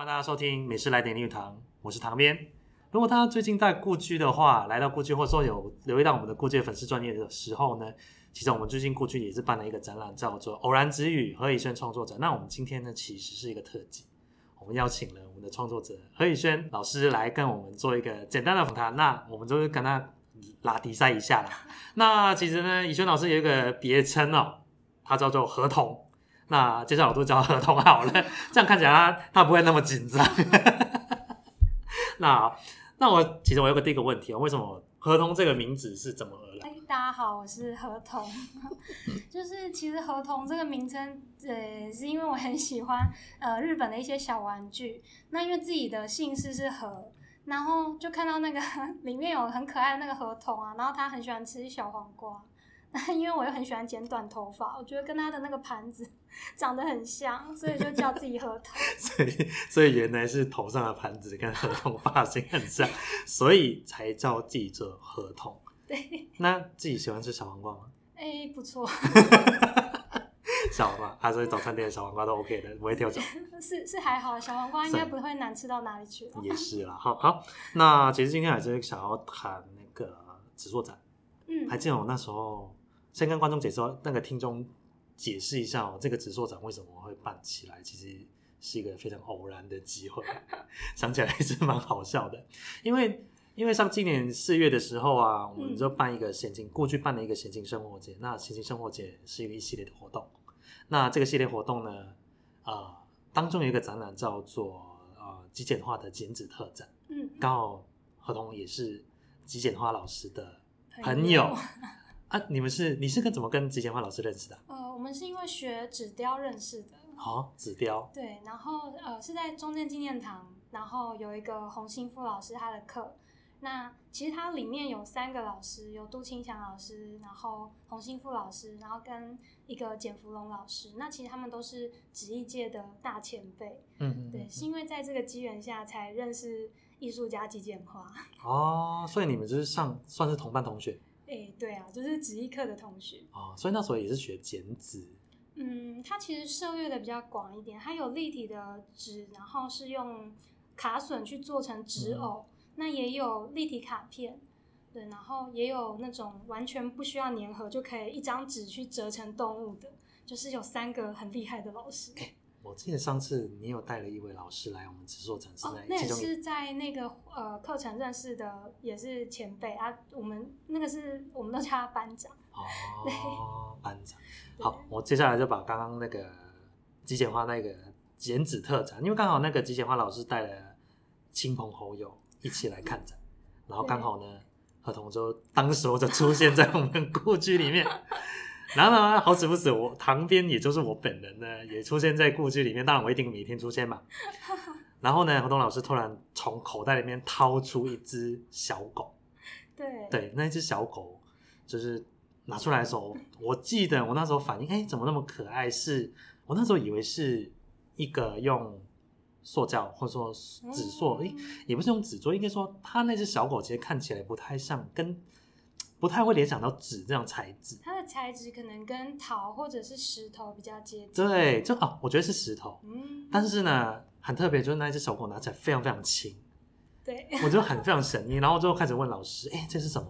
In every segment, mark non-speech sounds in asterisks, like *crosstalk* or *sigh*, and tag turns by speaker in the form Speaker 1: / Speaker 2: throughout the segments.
Speaker 1: 欢迎大家收听《美食来点绿堂》，我是唐编。如果大家最近在故居的话，来到故居或者说有留意到我们的故居的粉丝专业的时候呢，其实我们最近故居也是办了一个展览，叫做《偶然之语何以轩创作者》。那我们今天呢，其实是一个特辑，我们邀请了我们的创作者何以轩老师来跟我们做一个简单的访谈。那我们就是跟他拉迪赛一下啦。那其实呢，以轩老师有一个别称哦，他叫做何童。那接下来我都叫合同好了，这样看起来他他不会那么紧张。那那我其实我有个第一个问题啊，为什么合同这个名字是怎么而来？
Speaker 2: 大家好，我是何童。*laughs* 就是其实合同这个名称，呃，是因为我很喜欢呃日本的一些小玩具。那因为自己的姓氏是何，然后就看到那个 *laughs* 里面有很可爱的那个合同啊，然后他很喜欢吃小黄瓜。因为我又很喜欢剪短头发，我觉得跟他的那个盘子 *laughs* 长得很像，所以就叫自己合同。
Speaker 1: 所以，所以原来是头上的盘子跟合同发型很像，所以才叫自己做何童。
Speaker 2: 对。
Speaker 1: 那自己喜欢吃小黄瓜吗？
Speaker 2: 哎、欸，不错。*laughs*
Speaker 1: 小黄瓜，啊，所以早餐店的小黄瓜都 OK 的，不会挑嘴。*laughs*
Speaker 2: 是是还好，小黄瓜应该不会难吃到哪里去。
Speaker 1: 也是啦，好好。那其实今天还是想要谈那个纸塑展。嗯，还记得我那时候。先跟观众解释，那个听众解释一下哦，这个纸塑展为什么会办起来？其实是一个非常偶然的机会，*laughs* 想起来还是蛮好笑的。因为因为像今年四月的时候啊，我们就办一个闲情，过去办了一个闲情生活节。那闲情生活节是一个一系列的活动。那这个系列活动呢，呃，当中有一个展览叫做呃极简化的剪纸特展。嗯，刚好何童也是极简化老师的朋友。啊，你们是你是跟怎么跟吉简花老师认识的？
Speaker 2: 呃，我们是因为学纸雕认识的。
Speaker 1: 好、哦，纸雕。对，
Speaker 2: 然后呃是在中正纪念堂，然后有一个洪兴富老师他的课。那其实它里面有三个老师，有杜清祥老师，然后洪兴富老师，然后跟一个简福龙老师。那其实他们都是纸艺界的大前辈。嗯嗯。对，是因为在这个机缘下才认识艺术家极简化。
Speaker 1: 哦，所以你们就是上算是同班同学。
Speaker 2: 哎、欸，对啊，就是纸艺课的同学
Speaker 1: 哦，所以那时候也是学剪纸。
Speaker 2: 嗯，它其实涉猎的比较广一点，它有立体的纸，然后是用卡榫去做成纸偶，嗯，那也有立体卡片，对，然后也有那种完全不需要粘合就可以一张纸去折成动物的，就是有三个很厉害的老师。欸
Speaker 1: 我记得上次你有带了一位老师来我们制作展示，
Speaker 2: 那也是在那个呃课程认识的，也是前辈啊。我们那个是我们都叫他班长 *laughs*
Speaker 1: 哦，班长。好，我接下来就把刚刚那个极简化那个剪纸特展，因为刚好那个极简化老师带了亲朋好友一起来看展，然后刚好呢，何同就当时我就出现在我们故居里面。*laughs* 然后呢，好死不死，我旁边也就是我本人呢，也出现在故居里面。当然，我一定每天出现嘛。*laughs* 然后呢，何东老师突然从口袋里面掏出一只小狗。
Speaker 2: 对
Speaker 1: 对，那一只小狗就是拿出来的时候，我记得我那时候反应，哎，怎么那么可爱？是我那时候以为是一个用塑胶或者说纸塑，哎，也不是用纸做，应该说它那只小狗其实看起来不太像跟。不太会联想到纸这样材质，
Speaker 2: 它的材质可能跟陶或者是石头比较接近。
Speaker 1: 对，就哦，我觉得是石头。嗯，但是呢，很特别，就是那一只小狗拿起来非常非常轻。*laughs*
Speaker 2: 对，
Speaker 1: 我就很非常神秘。然后最后开始问老师：“哎，这是什么？”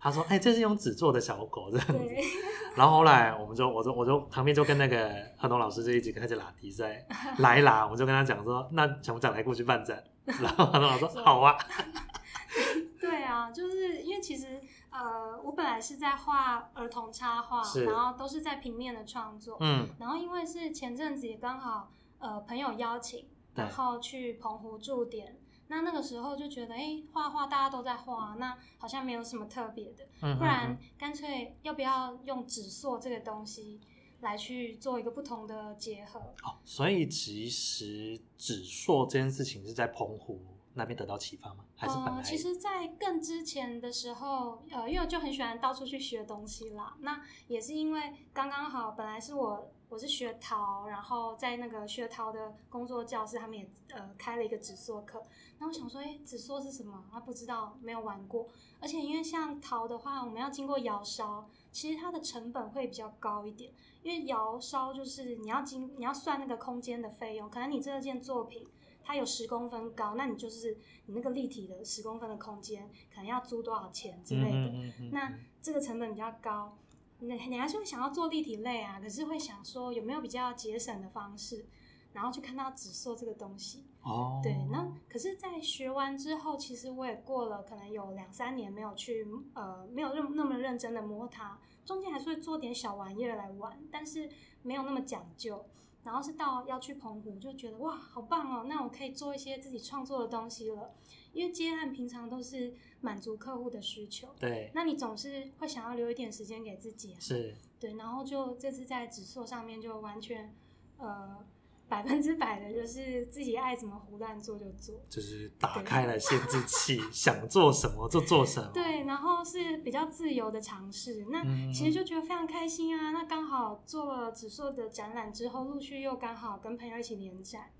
Speaker 1: 他说：“哎，这是用纸做的小狗这样子。*laughs* ”然后后来我们就，我就，我就旁边就跟那个何东老师就一直开始拉比赛，来啦，我就跟他讲说：“那想不想来过去办展？”然后何东老师说：“好啊。” *laughs* *laughs*
Speaker 2: 对啊，就是因为其实。呃，我本来是在画儿童插画，然后都是在平面的创作。嗯，然后因为是前阵子也刚好呃朋友邀请，然后去澎湖驻点，那那个时候就觉得，哎，画画大家都在画，那好像没有什么特别的，嗯、不然干脆要不要用纸塑这个东西来去做一个不同的结合？
Speaker 1: 哦，所以其实纸塑这件事情是在澎湖。那边得到启发吗？还是本来？
Speaker 2: 呃，其实，在更之前的时候，呃，因为我就很喜欢到处去学东西啦。那也是因为刚刚好，本来是我我是学陶，然后在那个学陶的工作教室，他们也呃开了一个纸塑课。那我想说，哎，纸塑是什么？他不知道，没有玩过。而且因为像陶的话，我们要经过窑烧，其实它的成本会比较高一点。因为窑烧就是你要经你要算那个空间的费用，可能你这件作品。它有十公分高，那你就是你那个立体的十公分的空间，可能要租多少钱之类的。嗯嗯嗯、那这个成本比较高，你你还是会想要做立体类啊，可是会想说有没有比较节省的方式，然后去看到纸塑这个东西。哦，对，那可是，在学完之后，其实我也过了可能有两三年没有去呃，没有那么那么认真的摸它，中间还是会做点小玩意儿来玩，但是没有那么讲究。然后是到要去澎湖，就觉得哇，好棒哦！那我可以做一些自己创作的东西了。因为接案平常都是满足客户的需求，
Speaker 1: 对，
Speaker 2: 那你总是会想要留一点时间给自己，
Speaker 1: 是，
Speaker 2: 对。然后就这次在纸塑上面就完全呃。百分之百的就是自己爱怎么胡乱做就做，
Speaker 1: 就是打开了限制器，*laughs* 想做什么就做什么。
Speaker 2: 对，然后是比较自由的尝试，那其实就觉得非常开心啊。那刚好做了纸塑的展览之后，陆续又刚好跟朋友一起联展，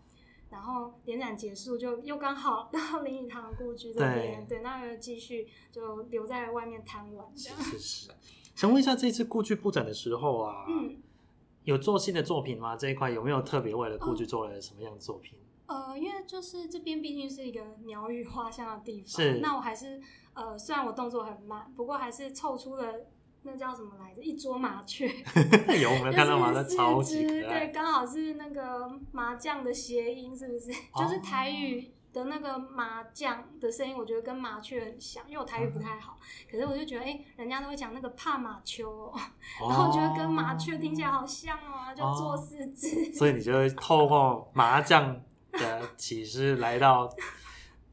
Speaker 2: 然后联展结束就又刚好到 *laughs* 林语堂故居这边，对，那又继续就留在外面贪玩。
Speaker 1: 是是 *laughs* 是，想问一下，这次故居布展的时候啊，嗯。有做新的作品吗？这一块有没有特别为了故居做了什么样的作品？
Speaker 2: 呃，因为就是这边毕竟是一个鸟语花香的地方，是。那我还是呃，虽然我动作很慢，不过还是凑出了那叫什么来着？一桌麻雀。*laughs*
Speaker 1: 有，我们看到麻雀超级可爱。
Speaker 2: 对，刚好是那个麻将的谐音，是不是？*laughs* 哦、就是台语。的那个麻将的声音，我觉得跟麻雀很像，因为我台语不太好。*laughs* 可是我就觉得，哎、欸，人家都会讲那个帕马丘、喔，然后我觉得跟麻雀听起来好像哦、喔，就做四只。
Speaker 1: 所以你就会透过麻将的启示来到，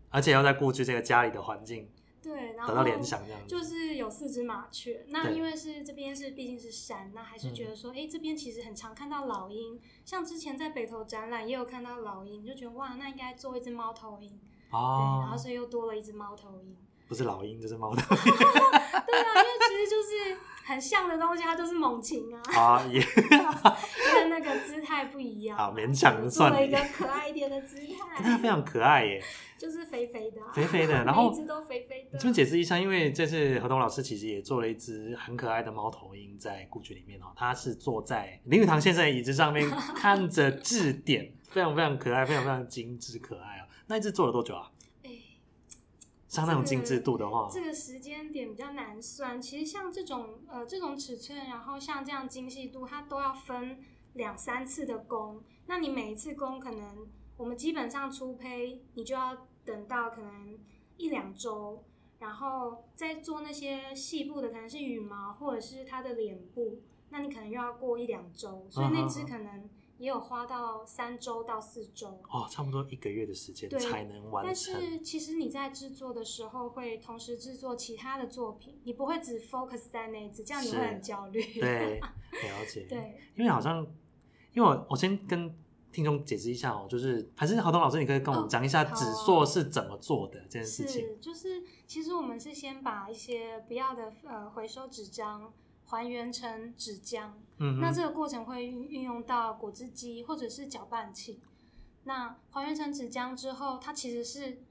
Speaker 1: 而且要在故居这个家里的环境。
Speaker 2: 对，然后
Speaker 1: 得到联想这样
Speaker 2: 就是有四只麻雀。那因为是这边是毕竟是山，那还是觉得说，哎、这边其实很常看到老鹰。像之前在北投展览也有看到老鹰，就觉得哇，那应该做一只猫头鹰。哦。对，然后所以又多了一只猫头鹰。
Speaker 1: 不是老鹰，就是猫头鹰。*laughs*
Speaker 2: 对啊，因为其实就是很像的东西，它就是猛禽啊。*laughs* 啊也。*laughs* 那个姿态不一样。
Speaker 1: 好，勉强算
Speaker 2: 了一个可爱一点的姿态。
Speaker 1: 它非常可爱耶。*laughs*
Speaker 2: 就是肥肥的、啊，
Speaker 1: 肥肥的，然后
Speaker 2: 一只都肥肥的。
Speaker 1: 这边解释一下，因为这次何东老师其实也做了一只很可爱的猫头鹰在故居里面哦，它是坐在林语堂先生的椅子上面 *laughs* 看着字典，非常非常可爱，非常非常精致可爱哦。那一只做了多久啊？像那种精致度的话，
Speaker 2: 这个、这个时间点比较难算。其实像这种呃这种尺寸，然后像这样精细度，它都要分两三次的工。那你每一次工可能。我们基本上出胚，你就要等到可能一两周，然后再做那些细部的，可能是羽毛或者是它的脸部，那你可能又要过一两周，所以那只可能也有花到三周到四周。
Speaker 1: 哦，差不多一个月的时间才能完成。
Speaker 2: 但是其实你在制作的时候会同时制作其他的作品，你不会只 focus 在那一只，这样你会很焦虑。
Speaker 1: 对，*laughs* 了解。
Speaker 2: 对，
Speaker 1: 因为好像，因为我我先跟。听众解释一下哦，就是还是何东老师，你可以跟我们讲一下纸塑是怎么做的、这件事情。
Speaker 2: 是，就是其实我们是先把一些不要的呃回收纸张还原成纸浆，嗯，那这个过程会运运用到果汁机或者是搅拌器。那还原成纸浆之后，它其实是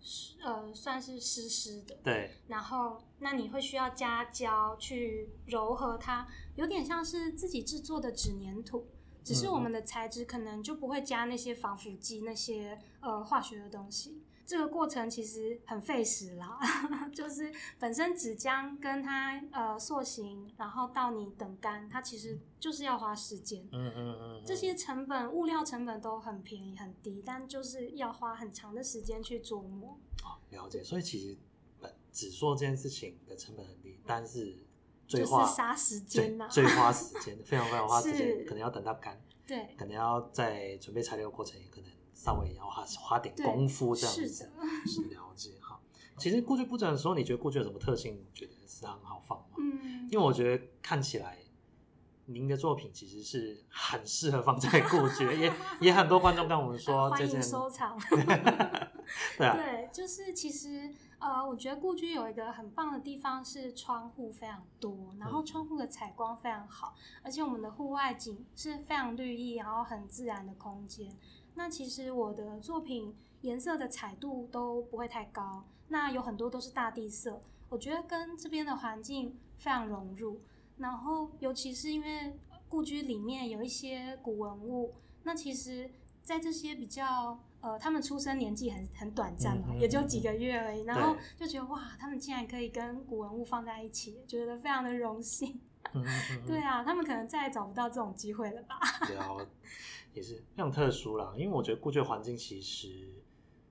Speaker 2: 呃算是湿湿的，
Speaker 1: 对。
Speaker 2: 然后那你会需要加胶去揉和它，有点像是自己制作的纸粘土。只是我们的材质可能就不会加那些防腐剂、那些呃化学的东西。这个过程其实很费时啦，*laughs* 就是本身纸浆跟它呃塑形，然后到你等干，它其实就是要花时间。嗯嗯嗯。这些成本物料成本都很便宜很低，但就是要花很长的时间去琢磨。
Speaker 1: 哦，了解。所以其实本纸塑这件事情的成本很低，但是。最花
Speaker 2: 就是杀时间呐，
Speaker 1: 最花时间，非常非常花时间，*laughs* 可能要等到干，
Speaker 2: 对，
Speaker 1: 可能要在准备材料的过程，也可能稍微要花花点功夫这样子，了解哈。其实过去布展的时候，你觉得过去有什么特性？觉得是很好放吗？嗯，因为我觉得看起来您的作品其实是很适合放在过去，也 *laughs* 也很多观众跟我们说，
Speaker 2: 欢迎收藏。*laughs*
Speaker 1: 对啊，
Speaker 2: 对，就是其实。呃，我觉得故居有一个很棒的地方是窗户非常多，然后窗户的采光非常好，而且我们的户外景是非常绿意，然后很自然的空间。那其实我的作品颜色的彩度都不会太高，那有很多都是大地色，我觉得跟这边的环境非常融入。然后尤其是因为故居里面有一些古文物，那其实。在这些比较呃，他们出生年纪很很短暂嘛，也就几个月而已，然后就觉得哇，他们竟然可以跟古文物放在一起，觉得非常的荣幸。对啊，他们可能再也找不到这种机会了吧？
Speaker 1: 对啊，*laughs* 也是非常特殊啦。因为我觉得故居环境其实，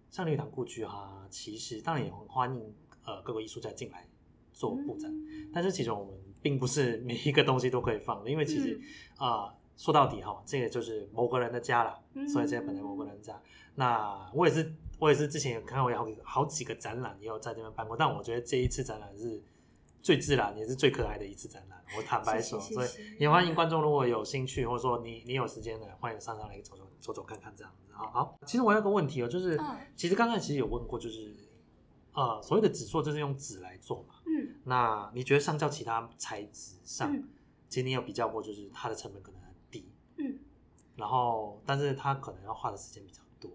Speaker 1: 像绿堂故居哈，其实当然也很欢迎呃各个艺术家进来做布展，嗯、但是其实我们并不是每一个东西都可以放的，因为其实啊。说到底哈，这个就是某个人的家了，嗯、所以这本来某个人家。那我也是，我也是之前有看过有好几好几个展览，也有在这边办过。但我觉得这一次展览是最自然，也是最可爱的一次展览。我坦白说，所以也欢迎观众如果有兴趣，或者说你你有时间的，欢迎上上来走走走走看看这样子。好，好，其实我有个问题哦，就是、嗯、其实刚才其实有问过，就是呃，所谓的纸塑就是用纸来做嘛。嗯。那你觉得相较其他材质上，嗯、其实你有比较过，就是它的成本可能？嗯，然后，但是他可能要花的时间比较多。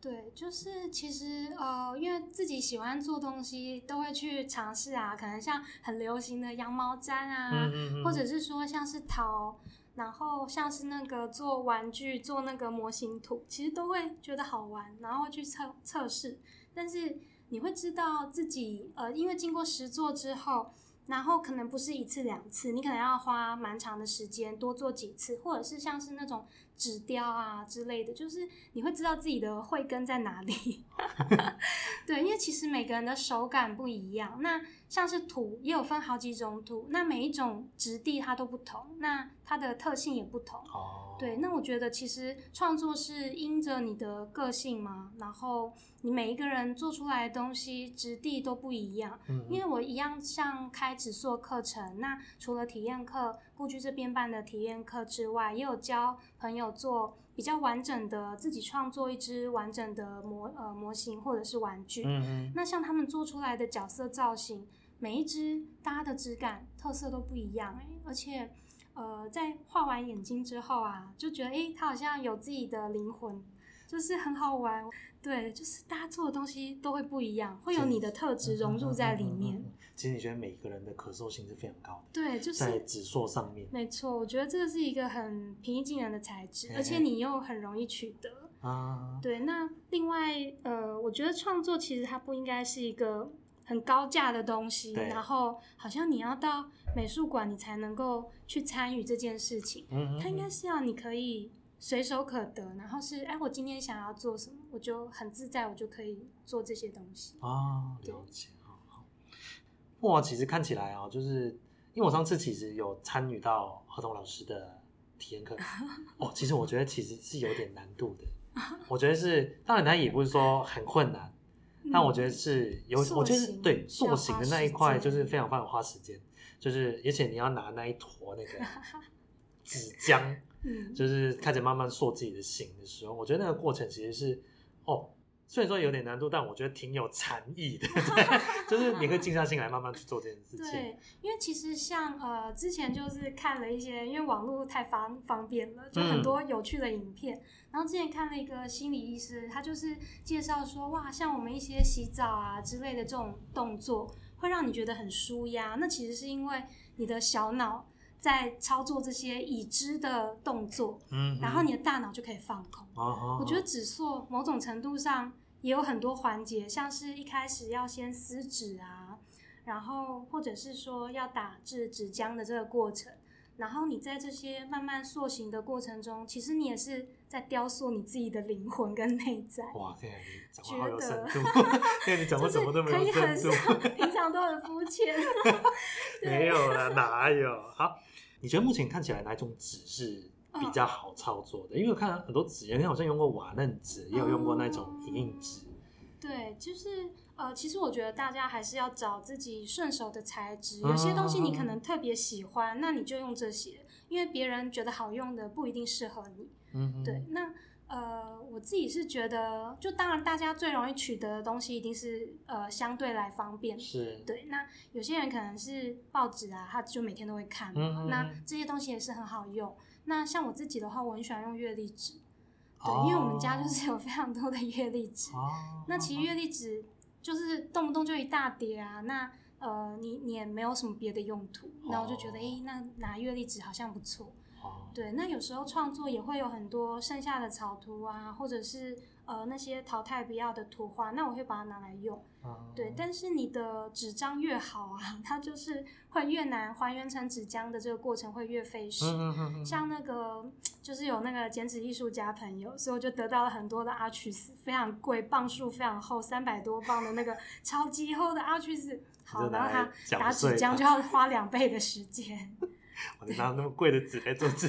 Speaker 2: 对，就是其实呃，因为自己喜欢做东西，都会去尝试啊。可能像很流行的羊毛毡啊，嗯嗯嗯，或者是说像是陶，然后像是那个做玩具、做那个模型图，其实都会觉得好玩，然后去测测试。但是你会知道自己呃，因为经过实做之后。然后可能不是一次两次，你可能要花蛮长的时间，多做几次，或者是像是那种纸雕啊之类的，就是你会知道自己的慧根在哪里。*laughs* 对，因为其实每个人的手感不一样。那像是土也有分好几种土，那每一种质地它都不同，那它的特性也不同。哦。对，那我觉得其实创作是因着你的个性嘛，然后你每一个人做出来的东西质地都不一样。嗯，因为我一样像开纸塑课程，那除了体验课，故居这边办的体验课之外，也有教朋友做比较完整的自己创作一只完整的模呃模型或者是玩具。嗯嗯，那像他们做出来的角色造型，每一只大家的质感特色都不一样哎，而且。呃，在画完眼睛之后啊，就觉得诶，他好像有自己的灵魂，就是很好玩。对，就是大家做的东西都会不一样，会有你的特质融入在里面。嗯嗯嗯嗯嗯。其
Speaker 1: 实你觉得每个人的可塑性是非常高的。
Speaker 2: 对，就是
Speaker 1: 在指数上面。
Speaker 2: 没错，我觉得这个是一个很平易近人的材质，而且你又很容易取得。啊。对，那另外呃，我觉得创作其实它不应该是一个。很高价的东西，然后好像你要到美术馆，你才能够去参与这件事情。嗯，它应该是要你可以随手可得，然后是哎，我今天想要做什么，我就很自在，我就可以做这些东西。
Speaker 1: 哦，了解，好好。哇，其实看起来啊，就是因为我上次其实有参与到何彤老师的体验课，*laughs* 哦，其实我觉得其实是有点难度的。我觉得是，当然他也不是说很困难。但我觉得是有，我觉得对塑形的那一块就是非常非常花时间，就是而且你要拿那一坨那个 *laughs* 纸浆，就是开始慢慢塑自己的形的时候，我觉得那个过程其实是哦，虽然说有点难度，但我觉得挺有禅意的，*laughs* 对，就是你可以静下心来慢慢去做这件事情。
Speaker 2: 对，因为其实像呃之前就是看了一些，因为网络太方方便了，就很多有趣的影片。嗯然后之前看了一个心理医师，他就是介绍说，哇，像我们一些洗澡啊之类的这种动作，会让你觉得很舒压。那其实是因为你的小脑在操作这些已知的动作，嗯，然后你的大脑就可以放空。哦，我觉得纸塑某种程度上也有很多环节，像是一开始要先撕纸啊，然后或者是说要打制纸浆的这个过程。然后你在这些慢慢塑形的过程中，其实你也是在雕塑你自己的灵魂跟内在。
Speaker 1: 哇，对，你讲话好有深度。*laughs* 对，你讲话怎么都没有深度，
Speaker 2: 平常都很肤浅。
Speaker 1: 没有了，哪有？好，你觉得目前看起来哪一种纸是比较好操作的？哦、因为我看很多纸，你好像用过瓦楞纸，也有用过那种影印纸。
Speaker 2: 对，就是。呃，其实我觉得大家还是要找自己顺手的材质。有些东西你可能特别喜欢，那你就用这些，因为别人觉得好用的不一定适合你。嗯，对。那呃，我自己是觉得，就当然大家最容易取得的东西一定是呃相对来方便。是。对。那有些人可能是报纸啊，他就每天都会看嘛。那这些东西也是很好用。那像我自己的话，我很喜欢用月历纸。对，因为我们家就是有非常多的月历纸。哦。那其实月历纸。就是动不动就一大叠啊，那呃，你你也没有什么别的用途，那我就觉得，哎、欸，那拿月历纸好像不错。哦，对，那有时候创作也会有很多剩下的草图啊，或者是呃那些淘汰不要的图画，那我会把它拿来用。哦、对，但是你的纸张越好啊，*laughs* 它就是会越难还原成纸浆的这个过程会越费时。嗯嗯嗯、像那个就是有那个剪纸艺术家朋友，所以我就得到了很多的阿曲斯，非常贵，磅数非常厚，三百多磅的那个超级厚的阿曲斯。好，然后他打纸浆就要花两倍的时间。
Speaker 1: 我拿那么贵的纸来做纸，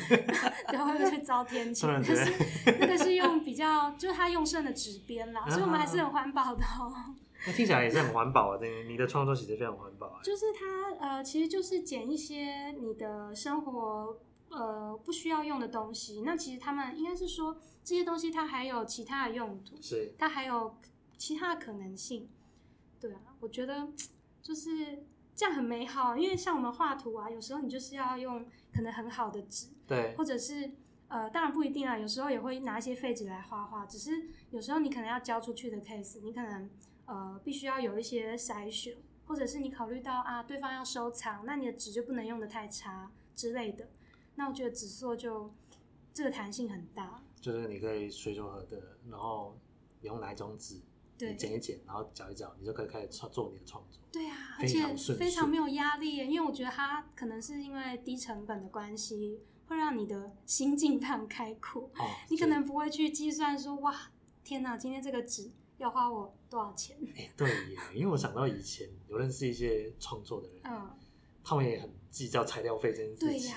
Speaker 2: 然后又去遭天谴。可是那个是用比较，就是他用剩的纸边啦，所以我们还是很环保的哦。
Speaker 1: 那听起来也是很环保啊！这你的创作其实非常环保啊。
Speaker 2: 就是它呃，其实就是捡一些你的生活呃不需要用的东西。那其实他们应该是说这些东西它还有其他的用途，
Speaker 1: 是
Speaker 2: 它还有其他的可能性。对啊，我觉得就是。这样很美好，因为像我们画图啊，有时候你就是要用可能很好的纸，
Speaker 1: 对，
Speaker 2: 或者是呃，当然不一定啊，有时候也会拿一些废纸来画画。只是有时候你可能要交出去的 case，你可能呃必须要有一些筛选，或者是你考虑到啊对方要收藏，那你的纸就不能用的太差之类的。那我觉得纸塑就这个弹性很大，
Speaker 1: 就是你可以随手合的，然后你用哪一种纸？你剪一剪，然后搅一搅，你就可以开始创做你的创作。
Speaker 2: 对啊，而且非常没有压力，因为我觉得它可能是因为低成本的关系，会让你的心境非常开阔。哦，你可能不会去计算说，哇，天哪，今天这个纸要花我多少钱？
Speaker 1: 哎，对耶，因为我想到以前有认识一些创作的人，嗯，他们也很计较材料费这件事情。对呀。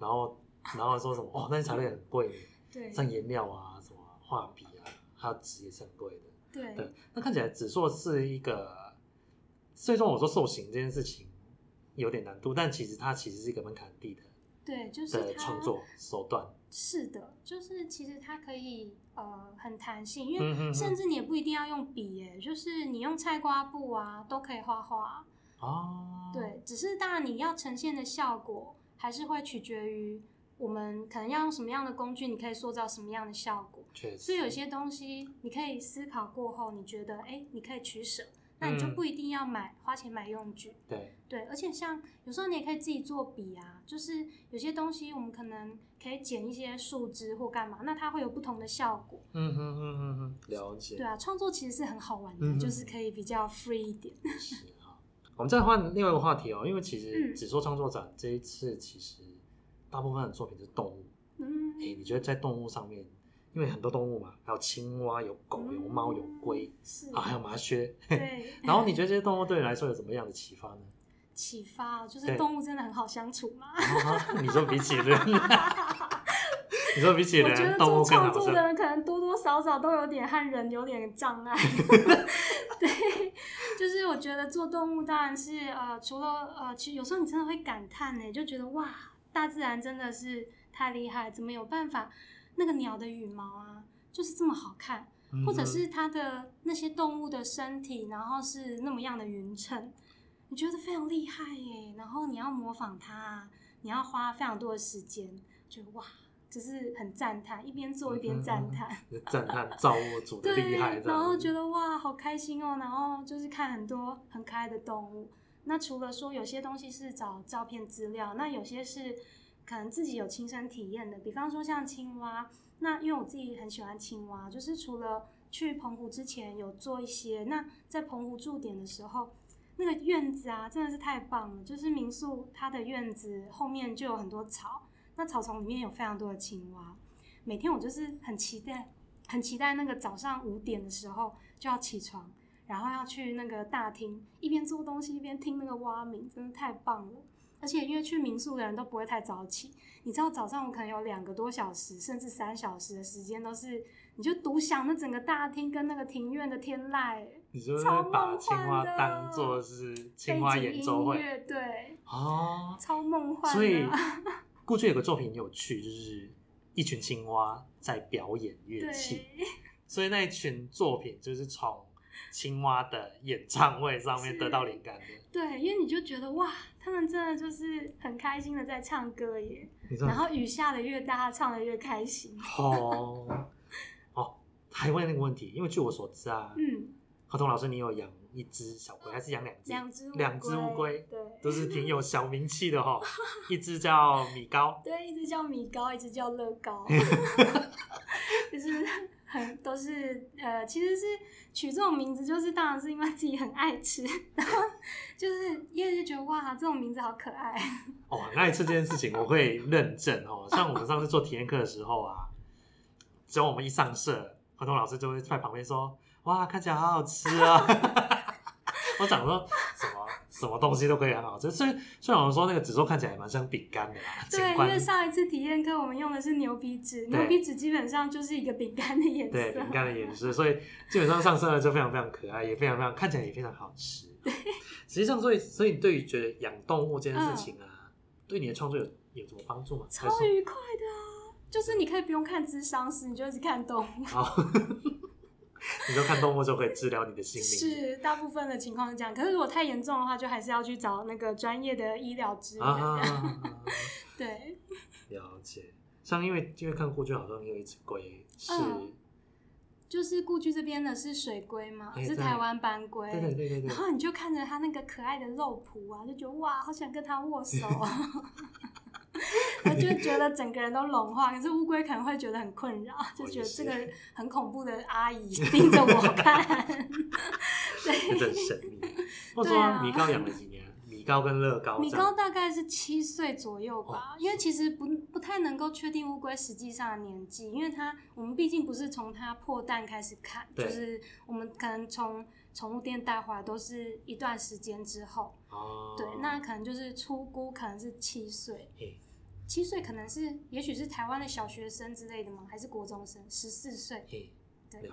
Speaker 1: 然后，然后说什么哦，那些材料很贵，对，像颜料啊，什么画笔啊，还有纸也是很贵的。
Speaker 2: 对，
Speaker 1: 对，那看起来纸塑是一个，最终我说受刑这件事情有点难度，但其实它其实是一个门槛低的，
Speaker 2: 对，就是的
Speaker 1: 创作手段。
Speaker 2: 是的，就是其实它可以呃很弹性，因为甚至你也不一定要用笔耶，就是你用菜瓜布啊都可以画画。哦，对，只是当然你要呈现的效果还是会取决于。我们可能要用什么样的工具，你可以塑造什么样的效果。
Speaker 1: 确实。
Speaker 2: 所以有些东西你可以思考过后，你觉得哎，你可以取舍，那你就不一定要买花钱买用具。
Speaker 1: 对
Speaker 2: 对，而且像有时候你也可以自己做笔啊，就是有些东西我们可能可以剪一些树枝或干嘛，那它会有不同的效果。
Speaker 1: 嗯哼哼哼哼，了解。
Speaker 2: 对啊，创作其实是很好玩的，就是可以比较 free 一点。
Speaker 1: 是啊，我们再换另外一个话题哦，因为其实纸塑创作展这一次其实。大部分的作品是动物，嗯，哎、欸，你觉得在动物上面，因为很多动物嘛，还有青蛙、有狗、有猫、有龟，是啊，还有麻雀，对。*laughs* 然后你觉得这些动物对你来说有什么样的启发呢？
Speaker 2: 启发就是动物真的很好相处吗？*laughs*
Speaker 1: 你说比起人，*laughs* 你说比起人，我觉得做
Speaker 2: 创作的人可能多多少少都有点和人有点障碍。对，就是我觉得做动物当然是呃，除了呃，其实有时候你真的会感叹呢，就觉得哇。大自然真的是太厉害，怎么有办法？那个鸟的羽毛啊，就是这么好看，或者是它的那些动物的身体，然后是那么样的匀称，你觉得非常厉害耶。然后你要模仿它，你要花非常多的时间，就哇，就是很赞叹，一边做一边赞叹，
Speaker 1: 赞叹造物主的 *laughs* 厉害。
Speaker 2: 然后觉得哇，好开心哦。然后就是看很多很可爱的动物。那除了说有些东西是找照片资料，那有些是可能自己有亲身体验的，比方说像青蛙。那因为我自己很喜欢青蛙，就是除了去澎湖之前有做一些，那在澎湖驻点的时候，那个院子啊真的是太棒了，就是民宿它的院子后面就有很多草，那草丛里面有非常多的青蛙。每天我就是很期待，很期待那个早上五点的时候就要起床。然后要去那个大厅，一边做东西一边听那个蛙鸣，真的太棒了。而且因为去民宿的人都不会太早起，你知道早上我可能有两个多小时，甚至三小时的时间都是，你就独享那整个大厅跟那个庭院的天籁。
Speaker 1: 你就是把青蛙当做是青蛙演奏会？
Speaker 2: 对，哦，超梦幻。
Speaker 1: 所以过去有个作品有趣，就是一群青蛙在表演乐器，所以那一群作品就是从。*laughs* 青蛙的演唱会上面得到灵感的，
Speaker 2: 对，因为你就觉得哇，他们真的就是很开心的在唱歌耶，然后雨下的越大，唱的越开心。*laughs*
Speaker 1: 哦，哦，还问那个问题，因为据我所知啊，嗯，何彤老师你有养一只小龟，还是养两只？
Speaker 2: 两只
Speaker 1: 两只乌龟，
Speaker 2: 对，
Speaker 1: 都是挺有小名气的哈。*laughs* 一只叫米高，
Speaker 2: 对，一只叫米高，一只叫乐高，就是都是呃，其实是取这种名字，就是当然是因为自己很爱吃，然后就是因为就觉得哇，这种名字好可爱。*laughs*
Speaker 1: 哦，很爱吃这件事情我会认证哦。像我们上次做体验课的时候啊，只要我们一上社，很多老师就会在旁边说。哇，看起来好好吃啊！*laughs* 我想说什么东西都可以很好吃，所以虽然我们说那个纸做看起来蛮像饼干的啦。
Speaker 2: 对，因为上一次体验课我们用的是牛皮纸，牛皮纸基本上就是一个饼干的颜色，
Speaker 1: 对，饼干的颜色，所以基本上上色了就非常非常可爱，也非常非常看起来也非常好吃。对，实际上，所以所以你对于觉得养动物这件事情啊，嗯、对你的创作有有什么帮助吗？
Speaker 2: 超愉快的啊！就是你可以不用看智商师，你就一直看动物。*laughs* 好
Speaker 1: 你就看动物就可以治疗你的心灵，
Speaker 2: 是大部分的情况是这样。可是如果太严重的话，就还是要去找那个专业的医疗资源。啊、*laughs* 对，*laughs*
Speaker 1: 了解。像因为因为看过去好像有一只龟是、嗯，
Speaker 2: 就是故居这边的是水龟嘛，欸、是台湾斑龟。
Speaker 1: 对对对对对。
Speaker 2: 然后你就看着它那个可爱的肉脯啊，就觉得哇，好想跟它握手。*laughs* *laughs* 他就觉得整个人都融化，可是乌龟可能会觉得很困扰，就觉得这个很恐怖的阿姨盯着我看。对，
Speaker 1: 很神秘。*laughs* 或者说米高养了几年？米高跟乐高，
Speaker 2: 米高大概是七岁左右吧，哦、因为其实不不太能够确定乌龟实际上的年纪，因为它我们毕竟不是从它破蛋开始看，就是我们可能从宠物店带回来都是一段时间之后。哦。对，那可能就是出估可能是七岁。七岁可能是，也许是台湾的小学生之类的吗？还是国中生？十四岁，对，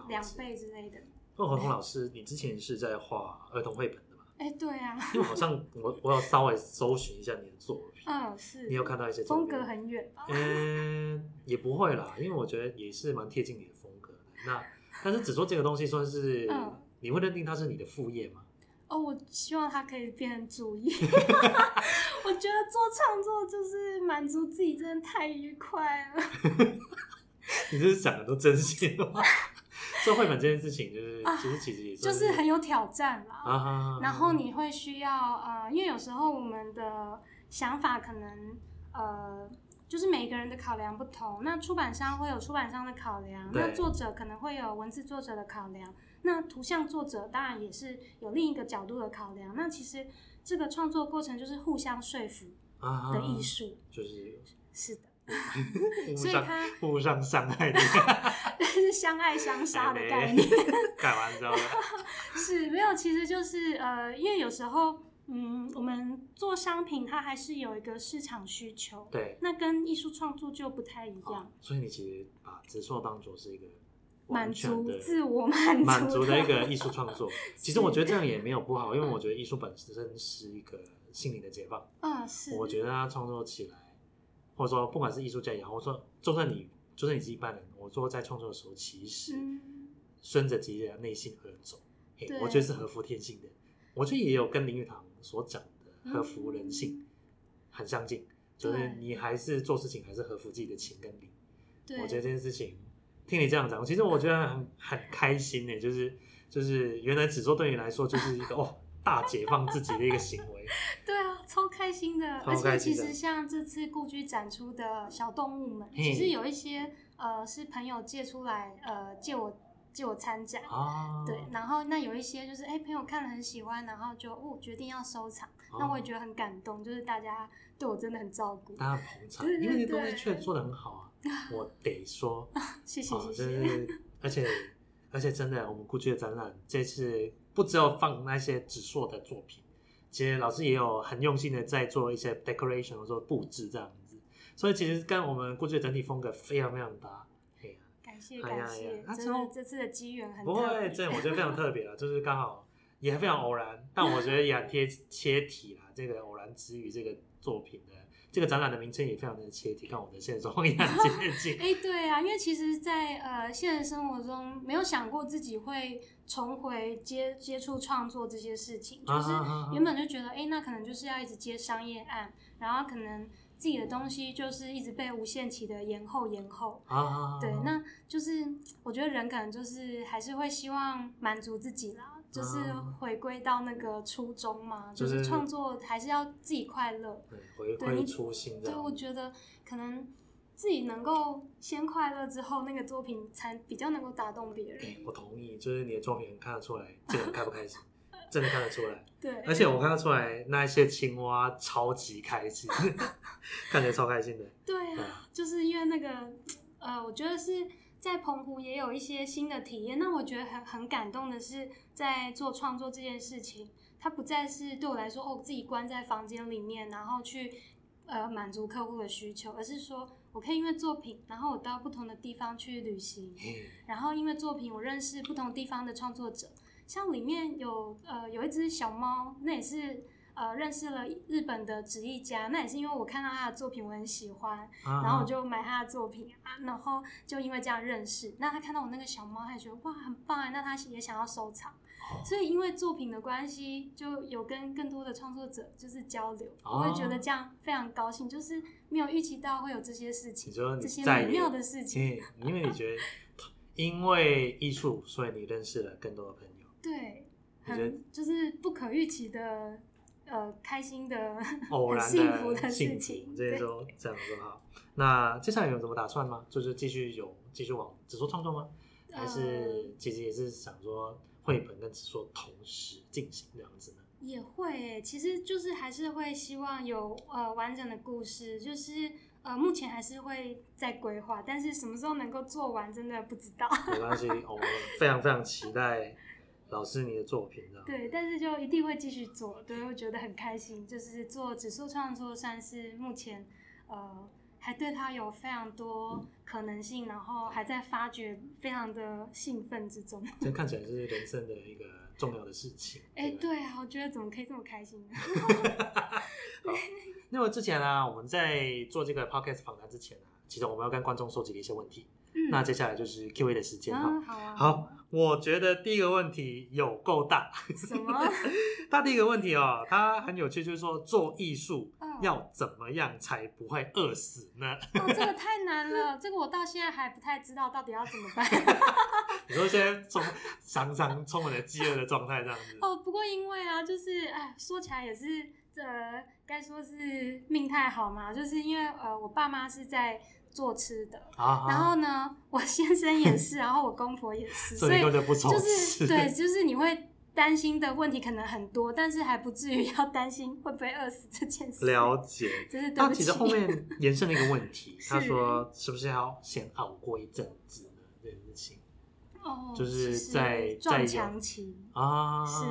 Speaker 2: 两倍之类的。
Speaker 1: 那何彤老师，你之前是在画儿童绘本的吗？
Speaker 2: 哎、欸，对啊。
Speaker 1: 因为好像 *laughs* 我我要稍微搜寻一下你的作品。
Speaker 2: 嗯，是。
Speaker 1: 你有看到一些
Speaker 2: 风格很远吧？
Speaker 1: 嗯，也不会啦，因为我觉得也是蛮贴近你的风格的。那但是只说这个东西算是，嗯、你会认定它是你的副业吗？
Speaker 2: 哦，我希望他可以变成主业。*laughs* 我觉得做创作就是满足自己，真的太愉快了。*laughs*
Speaker 1: 你这是讲的都真心话。做绘本这件事情，就是、啊、其实其实也是
Speaker 2: 就是很有挑战啦。然后你会需要呃，因为有时候我们的想法可能呃，就是每个人的考量不同。那出版商会有出版商的考量，那作者可能会有文字作者的考量。那图像作者当然也是有另一个角度的考量。那其实这个创作过程就是互相说服的艺术，
Speaker 1: 就是
Speaker 2: 是的，*laughs*
Speaker 1: 所以他互相伤害的，*laughs*
Speaker 2: 是相爱相杀的概念。
Speaker 1: 改完之后，
Speaker 2: 是没有，其实就是呃，因为有时候嗯，我们做商品，它还是有一个市场需求，
Speaker 1: 对，
Speaker 2: 那跟艺术创作就不太一样。
Speaker 1: 所以你其实把直塑当作是一个。
Speaker 2: 满足自我满足
Speaker 1: 满足的一个艺术创作，*laughs* 其实我觉得这样也没有不好，因为我觉得艺术本身是一个心灵的解放。
Speaker 2: 嗯，是。
Speaker 1: 我觉得他创作起来，或者说不管是艺术家也好，或者说就算你就算你是一般人，我说在创作的时候，其实顺着自己的内心而走，我觉得是合乎天性的。我觉得也有跟林语堂所讲的合乎人性很相近，就是你还是做事情还是合乎自己的情跟理。我觉得这件事情。听你这样讲，其实我觉得很很开心呢。就是就是，原来只做对你来说就是一个哦，大解放自己的一个行为。*laughs*
Speaker 2: 对啊，超开心的。而且其实像这次故居展出的小动物们，其实有一些呃是朋友借出来，呃借我借我参展。啊。对，然后那有一些就是哎、欸、朋友看了很喜欢，然后就哦决定要收藏。啊、那我也觉得很感动，就是大家对我真的很照顾，
Speaker 1: 大家捧场，因为这东西确实做的很好啊。*laughs* 我得
Speaker 2: 说，谢 *laughs*
Speaker 1: 谢谢谢。而且 *laughs* 而且真的，我们故居的展览这次不只有放那些纸硕的作品，其实老师也有很用心的在做一些 decoration 或者布置这样子，所以其实跟我们故居的整体风格非常非常搭。
Speaker 2: 感谢感谢，
Speaker 1: 真的
Speaker 2: 这次的机缘很
Speaker 1: 不会，这我觉得非常特别了，就是刚好也非常偶然，但我觉得也很贴切题啦。这个偶然之余，这个作品的。这个展览的名称也非常的切题，跟我们的现实生活一样接近。*laughs*
Speaker 2: 哎，对啊，因为其实在，在呃现实生活中，没有想过自己会重回接接触创作这些事情，就是原本就觉得，哎，那可能就是要一直接商业案，然后可能自己的东西就是一直被无限期的延后延后。啊，对，那就是我觉得人可能就是还是会希望满足自己啦。就是回归到那个初衷嘛，就是创作还是要自己快乐，
Speaker 1: 对，回归初心。
Speaker 2: 对，我觉得可能自己能够先快乐之后，那个作品才比较能够打动别人。
Speaker 1: 欸，我同意，就是你的作品看得出来，这个开不开心，*laughs* 真的看得出来。
Speaker 2: 对，
Speaker 1: 而且我看得出来，那一些青蛙超级开心，*laughs* 看起来超开心的。
Speaker 2: 对啊，就是因为那个，呃，我觉得是。在澎湖也有一些新的体验，那我觉得很很感动的是，在做创作这件事情，它不再是对我来说哦，自己关在房间里面，然后去呃满足客户的需求，而是说我可以因为作品，然后我到不同的地方去旅行，然后因为作品我认识不同地方的创作者，像里面有呃有一只小猫，那也是。呃，认识了日本的纸艺家，那也是因为我看到他的作品，我很喜欢，然后我就买他的作品啊，然后就因为这样认识。那他看到我那个小猫，他也觉得哇，很棒哎，那他也想要收藏。所以因为作品的关系，就有跟更多的创作者就是交流，我会觉得这样非常高兴，就是没有预期到会有这些事情，这些美妙的事情。
Speaker 1: 因为你觉得，*laughs* 因为艺术，所以你认识了更多的朋友。
Speaker 2: 对，很就是不可预期的。呃，开心的、*laughs*
Speaker 1: 偶然的
Speaker 2: 幸福的事情，
Speaker 1: 这些都这样说好。那接下来有什么打算吗？就是继续有继续往纸作创作吗？还是其实也是想说绘本跟纸说同时进行这样子呢？
Speaker 2: 也会，其实就是还是会希望有呃完整的故事，就是呃目前还是会在规划，但是什么时候能够做完，真的不知道。
Speaker 1: 没关系，我们非常非常期待。老师，你的作品呢？
Speaker 2: 对，但是就一定会继续做，对，我觉得很开心。就是做指数创作，算是目前呃还对它有非常多可能性，然后还在发掘，非常的兴奋之中。
Speaker 1: 这看起来是人生的一个重要的事情。
Speaker 2: 哎、欸，对啊，我觉得怎么可以这么开心呢？*laughs*
Speaker 1: 好，那么之前呢、啊，我们在做这个 podcast 访谈之前呢、啊，其实我们要跟观众收集的一些问题。嗯、那接下来就是 Q&A 的时间哈、
Speaker 2: 嗯。好啊。
Speaker 1: 好，我觉得第一个问题有够大。
Speaker 2: 什么？*laughs*
Speaker 1: 他第一个问题哦，他很有趣，就是说做艺术要怎么样才不会饿死呢？
Speaker 2: 哦，这个太难了，这个我到现在还不太知道到底要怎么办。*laughs*
Speaker 1: 你说现在充常常充满了饥饿的状态这样子。
Speaker 2: 哦，不过因为啊，就是哎，说起来也是这该说是命太好嘛，就是因为呃，我爸妈是在。做吃的，啊、然后呢，*laughs* 我先生也是，然后我公婆也是，所以就是对，就是你会担心的问题可能很多，但是还不至于要担心会不会饿死这件事。
Speaker 1: 了解，就是他其实后面延伸了一个问题，*laughs* 他说是。不是要先熬过一阵子呢？这件事情，
Speaker 2: 哦，
Speaker 1: 就是在
Speaker 2: 撞墙期。啊，是。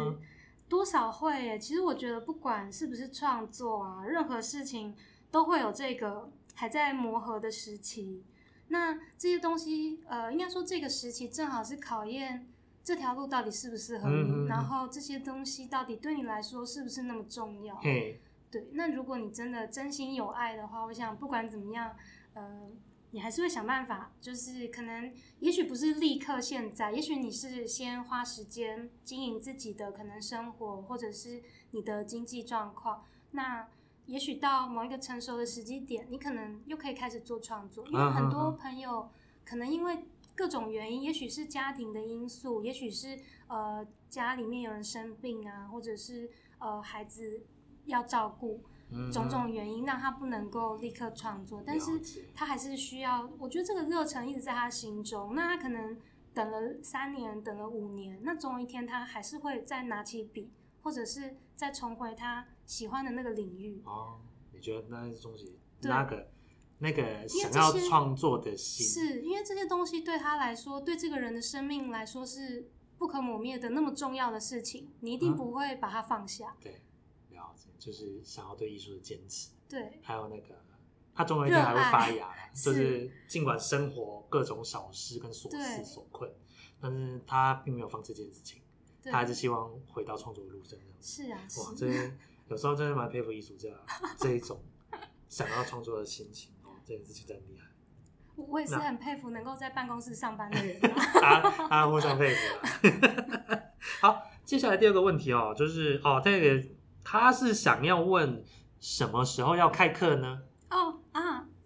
Speaker 2: 多少会？其实我觉得不管是不是创作啊，任何事情都会有这个。还在磨合的时期，那这些东西，呃，应该说这个时期正好是考验这条路到底适不适合你，嗯嗯，然后这些东西到底对你来说是不是那么重要？
Speaker 1: 嘿
Speaker 2: 对，那如果你真的真心有爱的话，我想不管怎么样，呃，你还是会想办法，就是可能，也许不是立刻现在，也许你是先花时间经营自己的可能生活，或者是你的经济状况，那。也许到某一个成熟的时机点，你可能又可以开始做创作，因为很多朋友可能因为各种原因，也许是家庭的因素，也许是呃家里面有人生病啊，或者是呃孩子要照顾，种种原因让他不能够立刻创作，但是他还是需要，我觉得这个热忱一直在他心中，那他可能等了三年，等了五年，那总有一天他还是会再拿起笔。或者是再重回他喜欢的那个领域
Speaker 1: 哦，你觉得那些东西，那个那个想要创作的心，
Speaker 2: 是因为这些东西对他来说，对这个人的生命来说是不可磨灭的那么重要的事情，你一定不会把它放下。
Speaker 1: 嗯、对，了解，就是想要对艺术的坚持。
Speaker 2: 对，
Speaker 1: 还有那个，他终有一天还会发芽，*laughs* 就是尽管生活各种小事跟琐事所困，但是他并没有放弃这件事情。他还是希望回到创作的路上，这样
Speaker 2: 是啊，
Speaker 1: 哇，这有时候真的蛮佩服艺术家这一种想要创作的心情哦，这件事情真厉害。
Speaker 2: 我也是很佩服能够在办公室上班的人，*laughs*
Speaker 1: 啊啊，互相佩服啊。*laughs* 好，接下来第二个问题哦，就是哦，这个他是想要问什么时候要开课呢？
Speaker 2: 哦啊，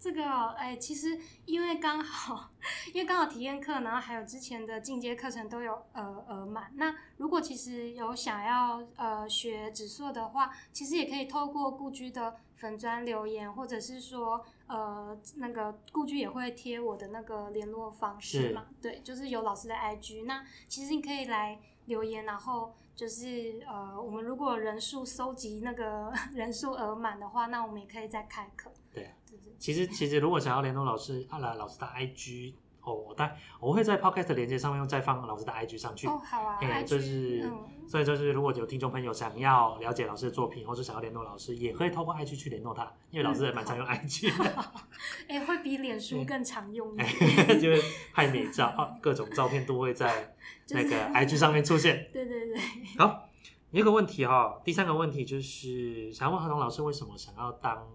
Speaker 2: 这个哎，其实因为刚好 *laughs* 因为刚好体验课，然后还有之前的进阶课程都有呃额满。那如果其实有想要呃学指数的话，其实也可以透过故居的粉砖留言，或者是说呃那个故居也会贴我的那个联络方式嘛。对，就是有老师的 IG。那其实你可以来留言，然后。就是呃，我们如果人数收集那个 *laughs* 人数额满的话，那我们也可以再开课。
Speaker 1: 对啊，其实其实如果想要联络老师，啊来老师的 IG 哦，我带我会在 Podcast 的链接上面再放老师的 IG 上去。
Speaker 2: 哦，好啊。
Speaker 1: 哎，就是、嗯，所以就是如果有听众朋友想要了解老师的作品，或是想要联络老师，也可以透过 IG 去联络他，因为老师也蛮常用 IG 的。*laughs*
Speaker 2: 哎、欸，会比脸书更常用一点，*laughs*
Speaker 1: 欸、就会拍美照啊，各种照片都会在。*laughs* 那个 IG 上面出现，
Speaker 2: 对对对。
Speaker 1: 好，有一个问题哈，第三个问题就是想问何东老师为什么想要当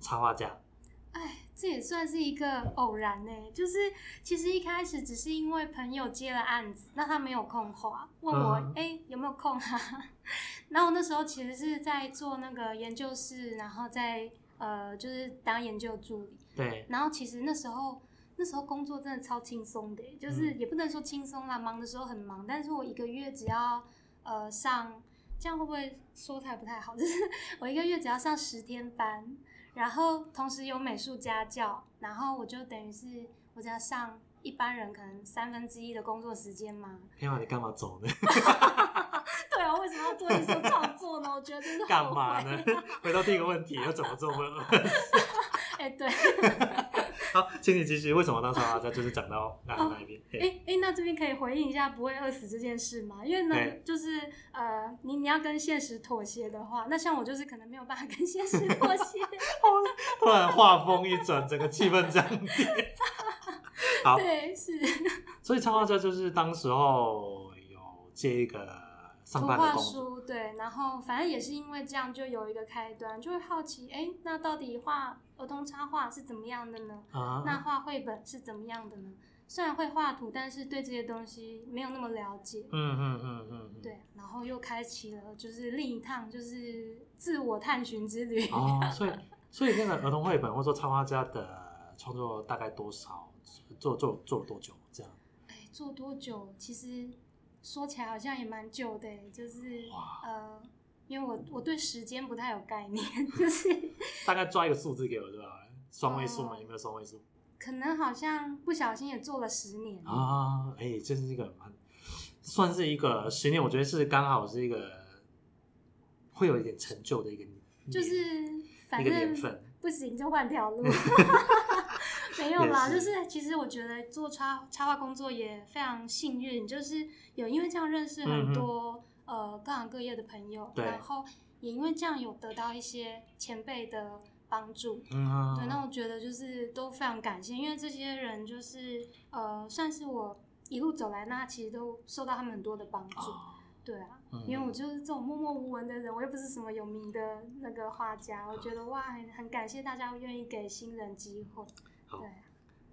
Speaker 1: 插画家？
Speaker 2: 哎，这也算是一个偶然呢。就是其实一开始只是因为朋友接了案子，那他没有空画，问我哎、嗯、有没有空哈、啊。*laughs* 然后我那时候其实是在做那个研究室，然后在呃就是当研究助理。
Speaker 1: 对。
Speaker 2: 然后其实那时候。那时候工作真的超轻松的，就是也不能说轻松啦，忙的时候很忙，但是我一个月只要呃上，这样会不会说太不太好？*laughs* 就是我一个月只要上十天班，然后同时有美术家教，然后我就等于是我只要上一般人可能三分之一的工作时间嘛。
Speaker 1: 天啊，你干嘛走呢？*laughs*
Speaker 2: 对啊，为什么要做一手创作呢？我觉得真是
Speaker 1: 干嘛呢？*laughs* 回到第一个问题，要怎么做？*laughs*
Speaker 2: 哎，对。
Speaker 1: 好，请你继续。为什么当时啊，在就是讲到那那一边？哎、
Speaker 2: 哦、哎、那这边可以回应一下不会饿死这件事吗？因为呢，就是呃，你你要跟现实妥协的话，那像我就是可能没有办法跟现实妥协。*laughs*
Speaker 1: 突然画风一转，整个气氛降低。好，
Speaker 2: 对，是。*laughs*
Speaker 1: 所以插画家就是当时候有接一个。
Speaker 2: 图画书，对，然后反正也是因为这样，就有一个开端，就会好奇，哎、欸，那到底画。儿童插画是怎么样的呢？啊、那画绘本是怎么样的呢？虽然会画图，但是对这些东西没有那么了解。
Speaker 1: 嗯嗯嗯嗯。
Speaker 2: 对，然后又开启了就是另一趟就是自我探寻之旅。
Speaker 1: 哦，所以所以那个儿童绘本或者说插画家的创作大概多少？做做做了多久？这样？
Speaker 2: 哎，做多久？其实说起来好像也蛮久的，就是呃。因为我我对时间不太有概念，*laughs* 就是 *laughs*
Speaker 1: 大概抓一个数字给我，对吧？双位数嘛，有没有双位数？
Speaker 2: 可能好像不小心也做了十年
Speaker 1: 啊！哎、欸，这是一个蛮算是一个十年，我觉得是刚好是一个会有一点成就的一个，
Speaker 2: 就是反正不行就换条路，*laughs* 没有啦。就是其实我觉得做插插画工作也非常幸运，就是有因为这样认识很多。嗯呃，各行各业的朋友，然后也因为这样有得到一些前辈的帮助，嗯，对，那我觉得就是都非常感谢，因为这些人就是呃，算是我一路走来，那其实都受到他们很多的帮助，哦，对啊，嗯，因为我就是这种默默无闻的人，我又不是什么有名的那个画家，我觉得哇，很很感谢大家愿意给新人机会，对，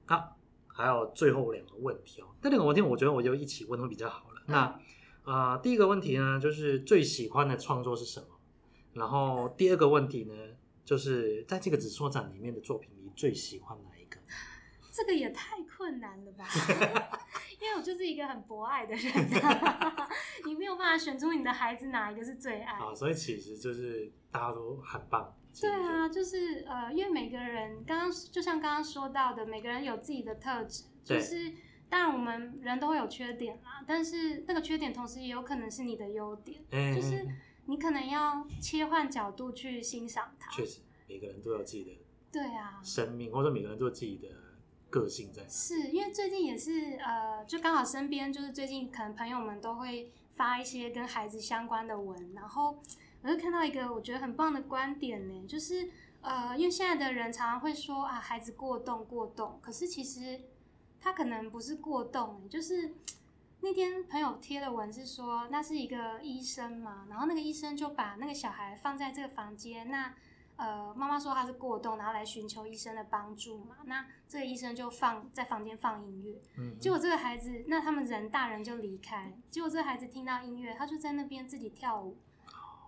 Speaker 1: 好，还有最后两个问题哦，这两个问题我觉得我就一起问会比较好了，嗯，那。啊、呃，第一个问题呢，就是最喜欢的创作是什么？然后第二个问题呢，就是在这个纸塑展里面的作品你最喜欢哪一个？
Speaker 2: 这个也太困难了吧！*laughs* 因为我就是一个很博爱的人，你没有办法选出你的孩子哪一个是最爱。
Speaker 1: 啊，所以其实就是大家都很棒。
Speaker 2: 对啊，就是呃，因为每个人刚刚就像刚刚说到的，每个人有自己的特质，就是。当然，我们人都会有缺点啦，但是那个缺点同时也有可能是你的优点，嗯，就是你可能要切换角度去欣赏它。
Speaker 1: 确实，每个人都有自己的
Speaker 2: 对啊
Speaker 1: 生命，或者每个人都有自己的个性在。
Speaker 2: 是因为最近也是呃，就刚好身边就是最近可能朋友们都会发一些跟孩子相关的文，然后我就看到一个我觉得很棒的观点呢，就是呃，因为现在的人常常会说啊，孩子过动过动，可是其实。他可能不是过动，就是那天朋友贴的文是说，那是一个医生嘛，然后那个医生就把那个小孩放在这个房间，那呃妈妈说他是过动，然后来寻求医生的帮助嘛，那这个医生就放在房间放音乐，嗯，结果这个孩子，那他们人大人就离开，结果这个孩子听到音乐，他就在那边自己跳舞，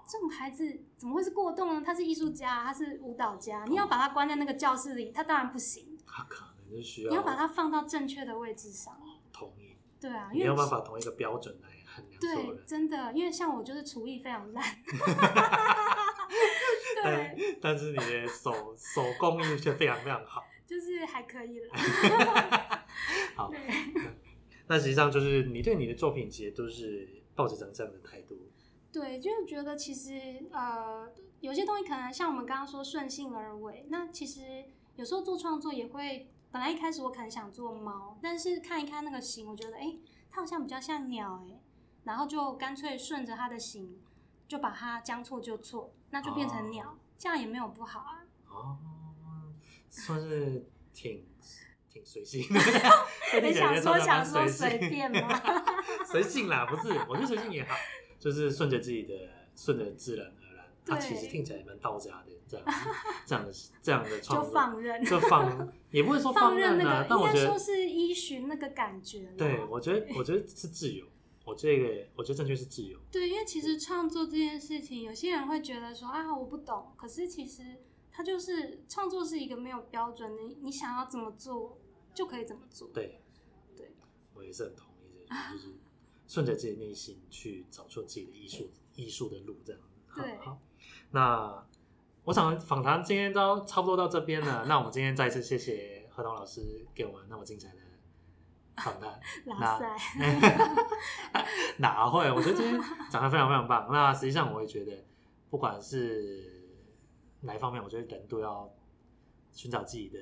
Speaker 2: 这种孩子怎么会是过动呢？他是艺术家，他是舞蹈家，你要把他关在那个教室里，他当然不行，
Speaker 1: 他可能。能就需要
Speaker 2: 你要把他放到正确的位置上。
Speaker 1: 同意。
Speaker 2: 对啊，
Speaker 1: 没有办法同一个标准来衡量。
Speaker 2: 对，真的，因为像我就是厨艺非常烂。*laughs* 对，
Speaker 1: 但是你的手手工艺却非常非常好。
Speaker 2: 就是还可以了。*laughs*
Speaker 1: 好。那实际上就是你对你的作品其实都是抱着这样的态度。
Speaker 2: 对，就是觉得其实呃，有些东西可能像我们刚刚说顺性而为。那其实有时候做创作也会，本来一开始我可能想做猫，但是看一看那个形，我觉得哎，它好像比较像鸟哎，然后就干脆顺着它的形，就把它将错就错，那就变成鸟，哦、这样也没有不好啊。
Speaker 1: 哦，算是挺。挺随性，*laughs*
Speaker 2: 你想说想说随便吗？*laughs*
Speaker 1: 随性啦，不是，我觉得随性也好，就是顺着自己的，顺着自然而然。它其实听起来蛮道家的，这样这样的这样的 *laughs* 创作，
Speaker 2: 就放任，
Speaker 1: 就放，也不会说放任啊，但我觉得
Speaker 2: 说是依循那个感觉。
Speaker 1: 对，我觉得我觉得是自由，我这个我觉得正确是自由。
Speaker 2: 对，因为其实创作这件事情，有些人会觉得说啊，我不懂，可是其实它就是创作是一个没有标准的，你想要怎么做。就可以怎么做？
Speaker 1: 对，
Speaker 2: 对，
Speaker 1: 我也是很同意的，就是顺着自己内心去找出自己的艺术艺术的路，这样。
Speaker 2: 对，
Speaker 1: 好，那我想访谈今天都差不多到这边了。那我们今天再次谢谢何东老师给我们那么精彩的访谈。*laughs*
Speaker 2: 哪塞？*laughs*
Speaker 1: 哪会？我觉得今天讲的非常非常棒。那实际上我也觉得，不管是哪一方面，我觉得人都要寻找自己的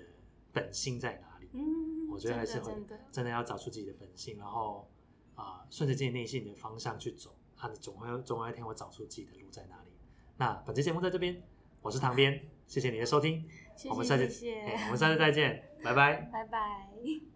Speaker 1: 本心在哪。
Speaker 2: 嗯，
Speaker 1: 我觉得还是会真的要找出自己的本性，然后啊，顺着自己内心的方向去走，啊，你总会总有一天会找出自己的路在哪里。那本期节目在这边，我是唐边，谢谢你的收听，
Speaker 2: 谢谢，
Speaker 1: 我们下次，我们下次再见，拜拜，
Speaker 2: 拜拜。